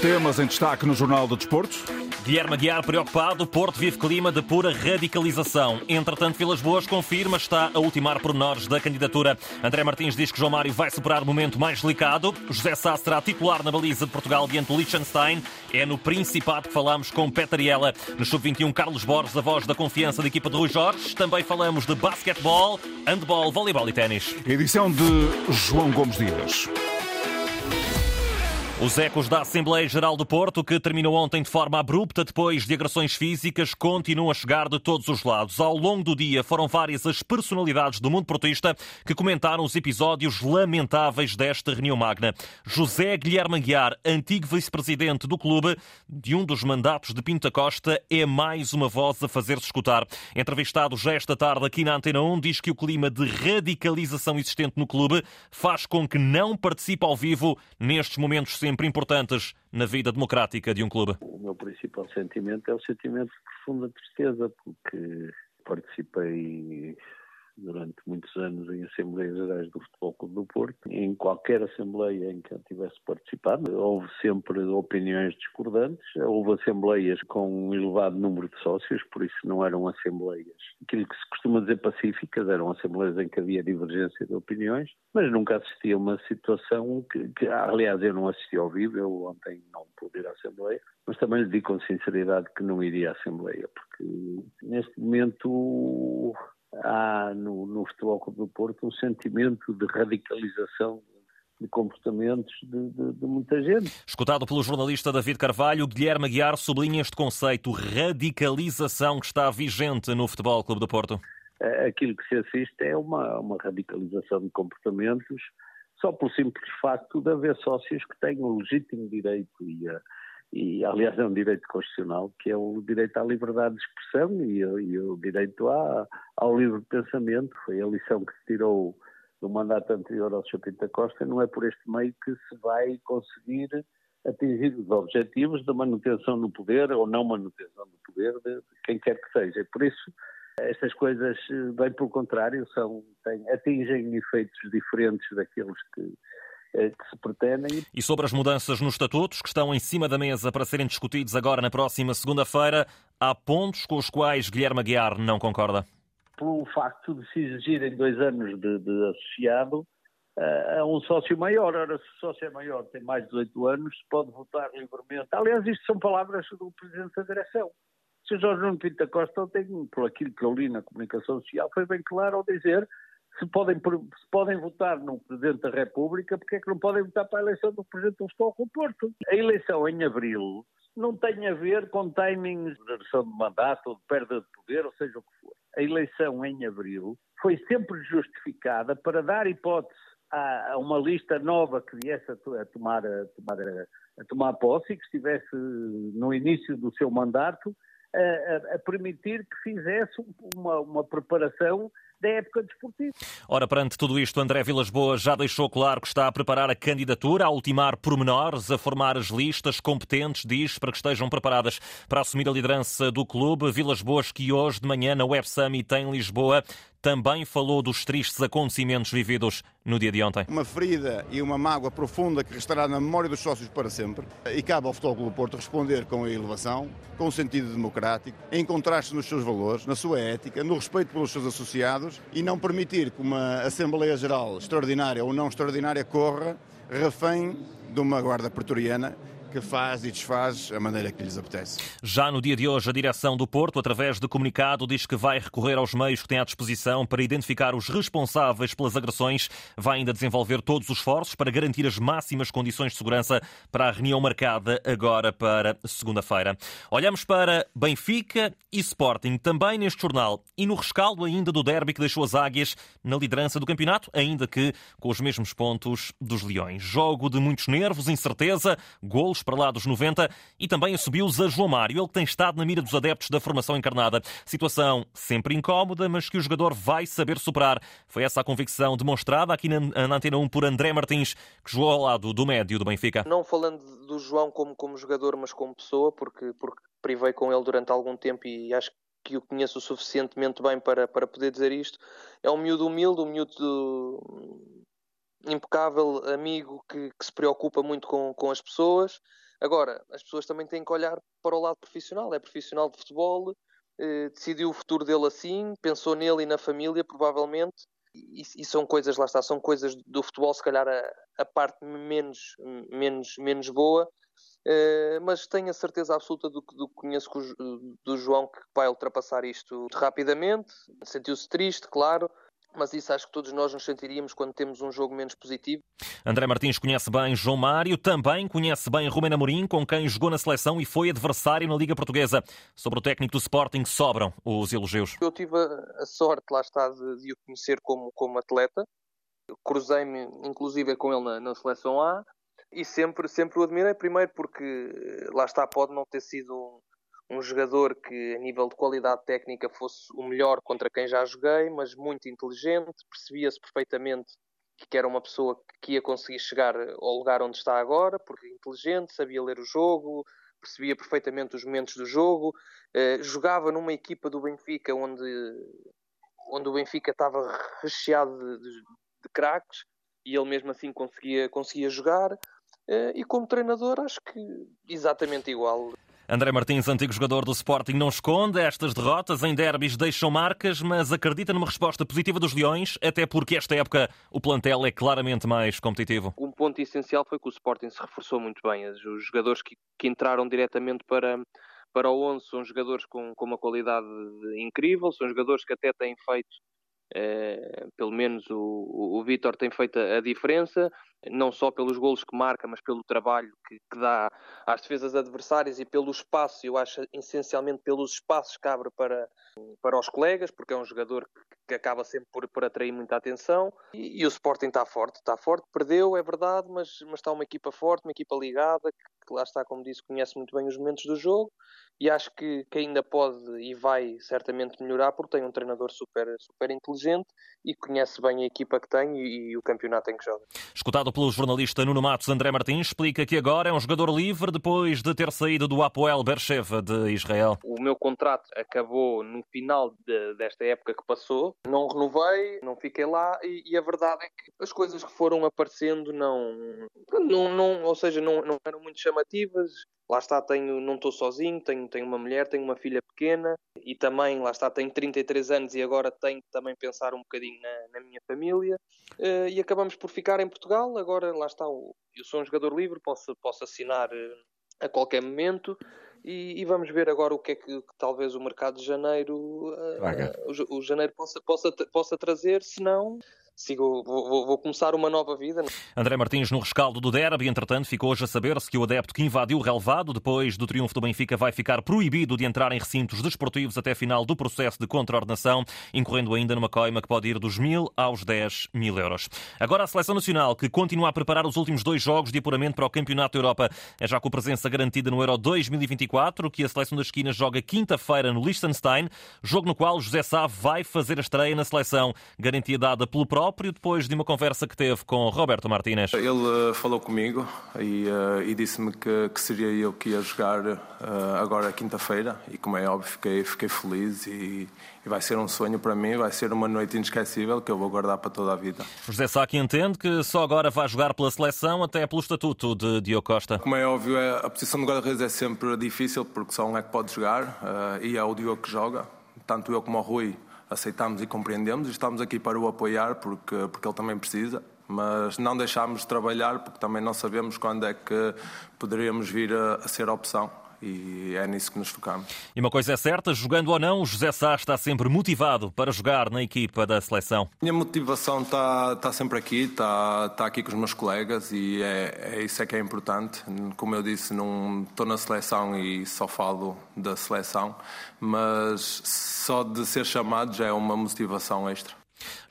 Temas em destaque no Jornal do Desporto. Guilherme Aguiar preocupado, Porto vive clima de pura radicalização. Entretanto, Vilas Boas confirma está a ultimar pormenores da candidatura. André Martins diz que João Mário vai superar o momento mais delicado. José Sá será titular na baliza de Portugal diante do Liechtenstein. É no Principado que falamos com Petariela. No Sub-21, Carlos Borges, a voz da confiança da equipa de Rui Jorge. Também falamos de basquetebol, handball, voleibol e ténis. Edição de João Gomes Dias. Os ecos da Assembleia Geral do Porto, que terminou ontem de forma abrupta depois de agressões físicas, continuam a chegar de todos os lados. Ao longo do dia foram várias as personalidades do mundo portista que comentaram os episódios lamentáveis desta reunião magna. José Guilherme Aguiar, antigo vice-presidente do clube de um dos mandatos de Pinto da Costa, é mais uma voz a fazer-se escutar. Entrevistado já esta tarde aqui na Antena 1, diz que o clima de radicalização existente no clube faz com que não participe ao vivo nestes momentos sempre importantes na vida democrática de um clube? O meu principal sentimento é o sentimento de profunda tristeza, porque participei durante muitos anos em Assembleias Gerais do Futebol Clube do Porto. Em qualquer Assembleia em que eu tivesse participado, houve sempre opiniões discordantes, houve Assembleias com um elevado número de sócios, por isso não eram Assembleias. Aquilo que se costuma dizer pacíficas, eram Assembleias em que havia divergência de opiniões, mas nunca assisti a uma situação que, que aliás, eu não assisti ao vivo, eu ontem não pude ir à Assembleia, mas também lhe digo com sinceridade que não iria à Assembleia, porque neste momento há no, no Futebol Clube do Porto um sentimento de radicalização de comportamentos de, de, de, muita gente. Escutado pelo jornalista David Carvalho, Guilherme Aguiar sublinha este conceito radicalização que está vigente no Futebol Clube do Porto. Aquilo que se assiste é uma, uma radicalização de comportamentos só pelo simples facto de haver sócios que têm o legítimo direito e a, e aliás é um direito constitucional que é o direito à liberdade de expressão e, e o direito à, ao livre pensamento. Foi a lição que se tirou do mandato anterior ao Sr. Pinto Costa, não é por este meio que se vai conseguir atingir os objetivos da manutenção no poder ou não manutenção do poder de quem quer que seja. Por isso, estas coisas, bem pelo contrário, são, têm, atingem efeitos diferentes daqueles que eh, que se pretendem. E sobre as mudanças nos estatutos que estão em cima da mesa para serem discutidos agora na próxima segunda-feira, há pontos com os quais Guilherme Aguiar não concorda? Pelo facto de se exigirem dois anos de, de associado uh, a um sócio maior. Ora, se o sócio é maior, tem mais de 18 anos, pode votar livremente. Aliás, isto são palavras do Presidente da Direção. O Sr. Jorge Nuno Pinto da Costa tem, por aquilo que eu li na comunicação social, foi bem claro ao dizer se podem, se podem votar no Presidente da República, porque é que não podem votar para a eleição do Presidente do Futebol do Porto? A eleição em abril não tem a ver com timings de redução de mandato ou de perda de poder, ou seja o que for. A eleição em abril foi sempre justificada para dar hipótese a, uma lista nova que viesse a, tomar, a, tomar, a tomar posse e que estivesse no início do seu mandato a, a permitir que fizesse uma, uma preparação da época desportiva. Ora, perante tudo isto, André Vilas Boas já deixou claro que está a preparar a candidatura, a ultimar pormenores, a formar as listas competentes, diz, para que estejam preparadas para assumir a liderança do clube. Vilas Boas, que hoje de manhã na Web Summit em Lisboa também falou dos tristes acontecimentos vividos no dia de ontem. Uma ferida e uma mágoa profunda que restará na memória dos sócios para sempre. E cabe ao Futebol Clube Porto responder com a elevação, com o sentido democrático, encontrar-se nos seus valores, na sua ética, no respeito pelos seus associados e não permitir que uma Assembleia Geral extraordinária ou não extraordinária corra refém de uma guarda pretoriana que faz e desfaz a maneira que lhes apetece. Já no dia de hoje, a direção do Porto, através de comunicado, diz que vai recorrer aos meios que tem à disposição para identificar os responsáveis pelas agressões. Vai ainda desenvolver todos os esforços para garantir as máximas condições de segurança para a reunião marcada agora para segunda-feira. Olhamos para Benfica e Sporting, também neste jornal, e no rescaldo ainda do derby que deixou as águias na liderança do campeonato, ainda que com os mesmos pontos dos Leões. Jogo de muitos nervos, incerteza, golos golos para lá dos 90 e também assumiu-os a João Mário, ele que tem estado na mira dos adeptos da formação encarnada. Situação sempre incómoda, mas que o jogador vai saber superar. Foi essa a convicção demonstrada aqui na, na Antena 1 por André Martins, que jogou ao lado do médio do Benfica. Não falando do João como, como jogador, mas como pessoa, porque, porque privei com ele durante algum tempo e acho que o conheço suficientemente bem para, para poder dizer isto. É um miúdo humilde, um miúdo impecável amigo que, que se preocupa muito com, com as pessoas. Agora, as pessoas também têm que olhar para o lado profissional. É profissional de futebol, eh, decidiu o futuro dele assim, pensou nele e na família, provavelmente. E, e, são coisas, lá está, são coisas do futebol, se calhar a, a parte menos, menos, menos boa, Uh, mas tenho a certeza absoluta do que conheço do João que vai ultrapassar isto rapidamente. Sentiu-se triste, claro, mas isso acho que todos nós nos sentiríamos quando temos um jogo menos positivo. André Martins conhece bem João Mário, também conhece bem Romena Amorim, com quem jogou na seleção e foi adversário na Liga Portuguesa. Sobre o técnico do Sporting sobram os elogios. Eu tive a sorte, lá está, de, de o conhecer como, como atleta. Cruzei-me, inclusive, com ele na, na seleção A e sempre, sempre o admirei, primeiro porque lá está, pode não ter sido um, jogador que a nível de qualidade técnica fosse o melhor contra quem já joguei, mas muito inteligente, percebia-se perfeitamente que era uma pessoa que ia conseguir chegar ao lugar onde está agora, porque inteligente, sabia ler o jogo, percebia perfeitamente os momentos do jogo, eh, jogava numa equipa do Benfica onde, onde o Benfica estava recheado de, de, de craques e ele mesmo assim conseguia, conseguia jogar. Eh, e como treinador acho que exatamente igual. André Martins, antigo jogador do Sporting, não esconde estas derrotas em derbys deixam marcas, mas acredita numa resposta positiva dos Leões, até porque esta época o plantel é claramente mais competitivo. Um ponto essencial foi que o Sporting se reforçou muito bem. Os jogadores que, que entraram diretamente para, para o 11 são jogadores com, com uma qualidade incrível, são jogadores que até têm feito eh, pelo menos o, o Vitor tem feito a, diferença, não só pelos golos que marca, mas pelo trabalho que, que, dá às defesas adversárias e pelo espaço, eu acho essencialmente pelos espaços que abre para, para os colegas, porque é um jogador que, que acaba sempre por, por atrair muita atenção. E, e, o Sporting está forte, está forte, perdeu, é verdade, mas, mas está uma equipa forte, uma equipa ligada, que, lá está, como disse, conhece muito bem os momentos do jogo e acho que, que, ainda pode e vai certamente melhorar porque tem um treinador super, super inteligente e conhece bem a equipa que tem e, e, o campeonato em que joga. Escutado pelo jornalista Nuno Matos, André Martins explica que agora é um jogador livre depois de ter saído do Apoel Beersheva de Israel. O meu contrato acabou no final de, desta época que passou, não renovei, não fiquei lá e, e, a verdade é que as coisas que foram aparecendo não, não, não ou seja, não, não eram muito chamativas lá está, tenho, não estou sozinho, tenho, tenho uma mulher, tenho uma filha pequena e também, lá está, tenho 33 anos e agora tenho que também pensar um bocadinho na, na minha família uh, e acabamos por ficar em Portugal. Agora, lá está, eu sou um jogador livre, posso, posso assinar uh, a qualquer momento. E, e, vamos ver agora o que é que, que talvez o mercado de janeiro uh, o, o, janeiro possa, possa, possa trazer, se não sigo, vou, vou, começar uma nova vida. André Martins no rescaldo do derby, entretanto, ficou hoje a saber-se que o adepto que invadiu o relevado depois do triunfo do Benfica vai ficar proibido de entrar em recintos desportivos até final do processo de contraordenação, incorrendo ainda numa coima que pode ir dos mil aos 10 mil euros. Agora a Seleção Nacional, que continua a preparar os últimos dois jogos de apuramento para o Campeonato Europa, é já com presença garantida no Euro 2024, que a Seleção das Esquinas joga quinta-feira no Liechtenstein, jogo no qual José Sá vai fazer a estreia na seleção, garantia dada pelo próprio próprio depois de uma conversa que teve com Roberto Martínez. Ele uh, falou comigo e, uh, e disse-me que, que, seria eu que ia jogar uh, agora quinta-feira e como é óbvio fiquei, fiquei feliz e, e, vai ser um sonho para mim, vai ser uma noite inesquecível que eu vou guardar para toda a vida. José Sá entende que só agora vai jogar pela seleção até pelo estatuto de Diogo Costa. Como é óbvio, é, a posição de guarda-redes é sempre difícil porque só um é que pode jogar e é o Diogo que joga. Tanto eu como o Rui aceitamos e compreendemos e estamos aqui para o apoiar porque, porque ele também precisa. Mas não deixámos de trabalhar porque também não sabemos quando é que poderíamos vir a, a ser opção e é nisso que nos focamos. E uma coisa é certa, jogando ou não, José Sá está sempre motivado para jogar na equipa da seleção. Minha motivação está, está sempre aqui, está, está aqui com os meus colegas e é, é isso é que é importante. Como eu disse, não estou na seleção e só falo da seleção, mas só de ser chamado já é uma motivação extra.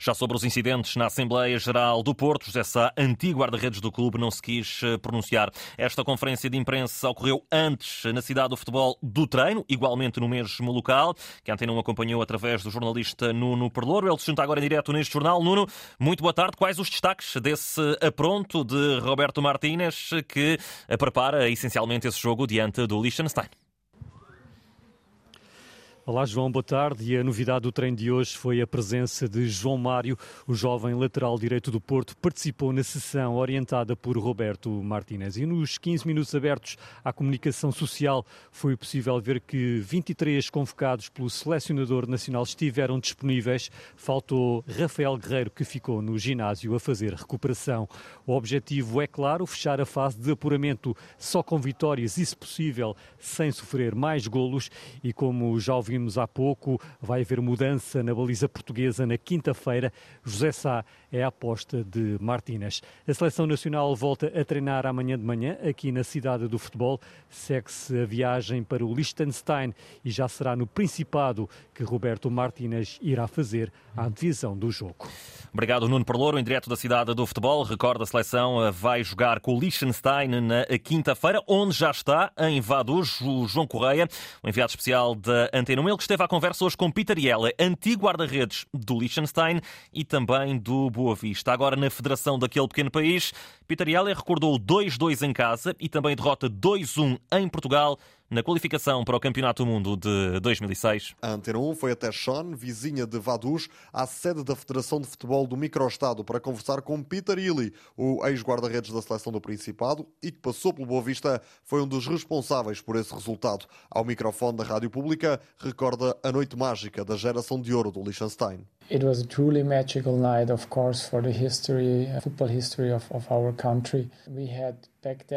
Já sobre os incidentes na Assembleia Geral do Porto, José Sá, antigo guarda-redes do clube, não se quis eh, pronunciar. Esta conferência de imprensa ocorreu antes na cidade do futebol do treino, igualmente no mesmo local, que a 1 acompanhou através do jornalista Nuno Perlouro. Ele se junta agora em direto neste jornal. Nuno, muito boa tarde. Quais os destaques desse apronto de Roberto Martínez, que prepara essencialmente esse jogo diante do Liechtenstein? Olá, João, boa tarde. E a novidade do treino de hoje foi a presença de João Mário, o jovem lateral direito do Porto, participou na sessão orientada por Roberto Martínez. E nos 15 minutos abertos à comunicação social foi possível ver que 23 convocados pelo selecionador nacional estiveram disponíveis. Faltou Rafael Guerreiro, que ficou no ginásio a fazer recuperação. O objetivo é, claro, fechar a fase de apuramento só com vitórias e, se possível, sem sofrer mais golos. E como já ouvimos ouvimos há pouco, vai haver mudança na baliza portuguesa na quinta-feira. José Sá é a aposta de Martínez. A seleção nacional volta a treinar amanhã de manhã aqui na cidade do futebol. Segue-se a viagem para o Liechtenstein e já será no Principado que Roberto Martínez irá fazer a antevisão do jogo. Obrigado, Nuno Perlouro, em direto da cidade do futebol. Recorda, a seleção eh, vai jogar com o Liechtenstein na quinta-feira, onde já está em Vaduz o João Correia, o enviado especial da Antena 1. Ele que esteve à conversa hoje com Peter Yella, antigo guarda-redes do Liechtenstein e também do Boa Vista. Agora na federação daquele pequeno país, Peter Yella recordou 2-2 em casa e também derrota 2-1 em Portugal na qualificação para o Campeonato do Mundo de 2006. A Antena 1 foi até Sean, vizinha de Vaduz, à sede da Federação de Futebol do Microestado, para conversar com Peter Illy, o ex-guarda-redes da seleção do Principado e que passou pelo Boa Vista, foi um dos responsáveis por esse resultado. Ao microfone da Rádio Pública, recorda a noite mágica da geração de ouro do Liechtenstein. It was a truly magical night, of course, for the history, football history of, of our country. We had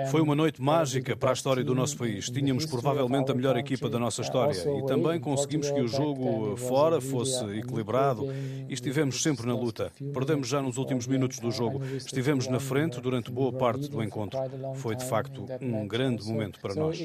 foi uma noite mágica para a história do nosso país. Tínhamos provavelmente a melhor equipa da nossa história e também conseguimos que o jogo fora fosse equilibrado e estivemos sempre na luta. Perdemos já nos últimos minutos do jogo. Estivemos na frente durante boa parte do encontro. Foi de facto um grande momento para nós.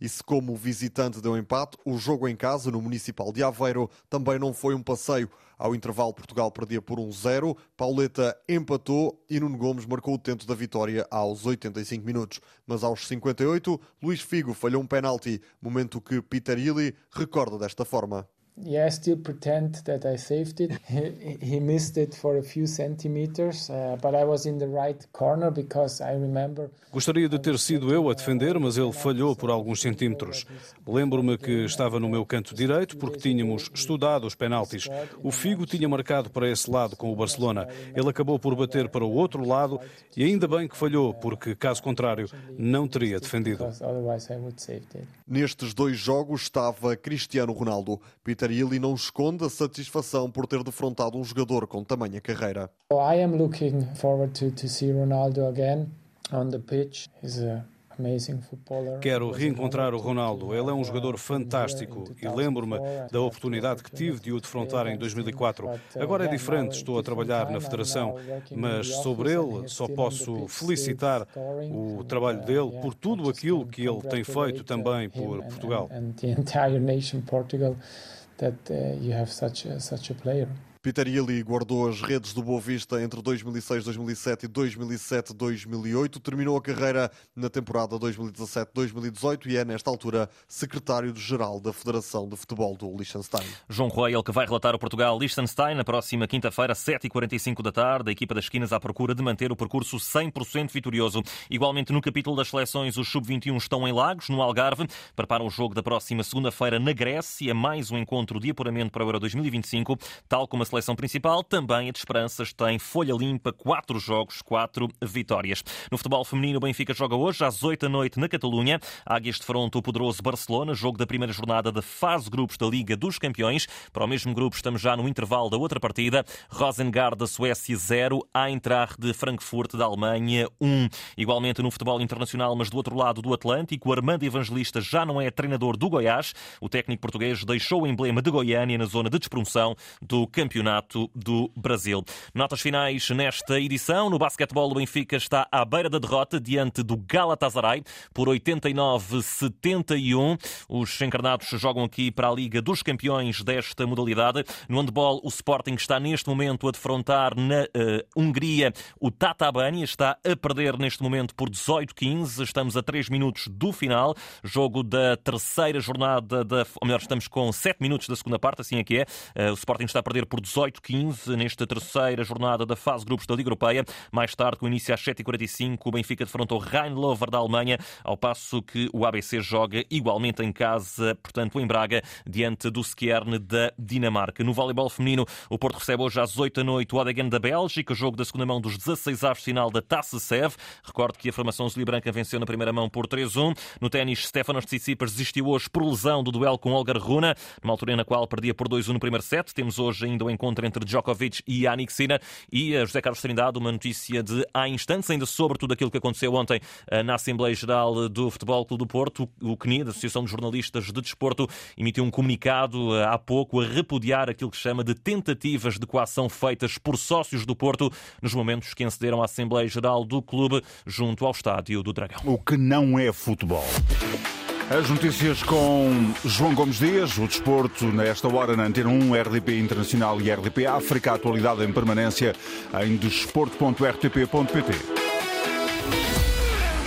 E se como visitante deu empate, o jogo em casa no Municipal de Aveiro também não foi um passeio. Ao intervalo, Portugal perdia por 1-0, Pauleta empatou e Nuno Gomes marcou o tento da vitória aos 85 minutos. Mas aos 58, Luís Figo falhou um penalti, momento que Peter Illy recorda desta forma. Yeah, I still pretend that I saved it. He, he missed it for a few centimeters, uh, but I was in the right corner because I remember. Gostaria de ter sido eu a defender, mas ele falhou por alguns centímetros. Lembro-me que estava no meu canto direito porque tínhamos estudado os penaltis. O Figo tinha marcado para esse lado com o Barcelona. Ele acabou por bater para o outro lado e ainda bem que falhou, porque caso contrário não teria defendido. Nestes dois jogos estava Cristiano Ronaldo. Peter Carilli não esconde a satisfação por ter defrontado um jogador com tamanha carreira. I am looking forward to, to see Ronaldo again on the pitch. He's a Quero reencontrar o Ronaldo. Ele é um jogador fantástico e lembro-me da oportunidade que tive de o defrontar em 2004. Agora é diferente, estou a trabalhar na Federação, mas sobre ele só posso felicitar o trabalho dele por tudo aquilo que ele tem feito também por Portugal that uh, you have such a, such a player. Peter Illy guardou as redes do Boa Vista entre 2006, 2007 e 2007, 2008. Terminou a carreira na temporada 2017-2018 e é, nesta altura, secretário-geral da Federação de Futebol do Liechtenstein. João ele que vai relatar o Portugal-Liechtenstein na próxima quinta-feira, 7h45 da tarde. A equipa das esquinas à procura de manter o percurso 100% vitorioso. Igualmente, no capítulo das seleções, os sub-21 estão em Lagos, no Algarve. Preparam o jogo da próxima segunda-feira na Grécia. Mais um encontro de apuramento para o Euro 2025, tal como a seleção principal, também a de Esperanças tem folha limpa, quatro jogos, quatro vitórias. No futebol feminino, o Benfica joga hoje às 8 da noite na Catalunha. Águias de fronte o poderoso Barcelona, jogo da primeira jornada da fase grupos da Liga dos Campeões. Para o mesmo grupo estamos já no intervalo da outra partida. Rosengard da Suécia 0, Eintracht de Frankfurt da Alemanha 1. Igualmente no futebol internacional, mas do outro lado do Atlântico, Armando Evangelista já não é treinador do Goiás. O técnico português deixou o emblema de Goiânia na zona de despromoção do campeonato Campeonato do Brasil. Notas finais nesta edição. No basquetebol, o Benfica está à beira da derrota diante do Galatasaray por 89-71. Os encarnados jogam aqui para a Liga dos Campeões desta modalidade. No handball, o Sporting está neste momento a defrontar na uh, Hungria o Tatabani. Está a perder neste momento por 18-15. Estamos a 3 minutos do final. Jogo da terceira jornada, da, ou melhor, estamos com 7 minutos da segunda parte, assim é que é. Uh, o Sporting está a perder por 18-15 nesta terceira jornada da fase grupos da Liga Europeia. Mais tarde, com início às 7h45, o Benfica defrontou Rhein-Lover da Alemanha, ao passo que o ABC joga igualmente em casa, portanto em Braga, diante do Skjern da Dinamarca. No voleibol feminino, o Porto recebe hoje às 8 da noite o Odegan da Bélgica, jogo da segunda mão dos 16 avos final da Taça SEV. Recordo que a formação azul branca venceu na primeira mão por 3-1. No ténis, Stefanos Tsitsipas desistiu hoje por lesão do duelo com Olga Runa, numa altura na qual perdia por 2-1 no primeiro set. Temos hoje ainda o um encontro entre Djokovic e Yannick Sinner. E a José Carlos Trindade, uma notícia de há instantes, ainda sobre tudo aquilo que aconteceu ontem eh, na Assembleia Geral do Futebol Clube do Porto. O CNI, da Associação de Jornalistas de Desporto, emitiu um comunicado eh, há pouco a repudiar aquilo que chama de tentativas de coação feitas por sócios do Porto nos momentos que encederam a Assembleia Geral do clube junto ao estádio do Dragão. O que não é futebol. As notícias com João Gomes Dias, o desporto nesta hora na Antena 1, RDP Internacional e RDP África, a atualidade em permanência em desporto.rtp.pt.